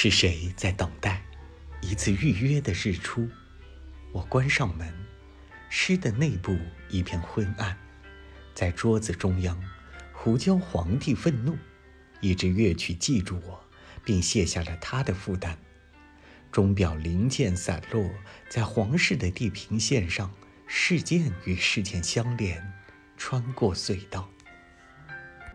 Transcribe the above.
是谁在等待？一次预约的日出。我关上门诗的内部一片昏暗。在桌子中央胡椒皇帝愤怒一支乐曲记住我并卸下了他的负担。钟表零件散落在皇室的地平线上事件与事件相连穿过隧道。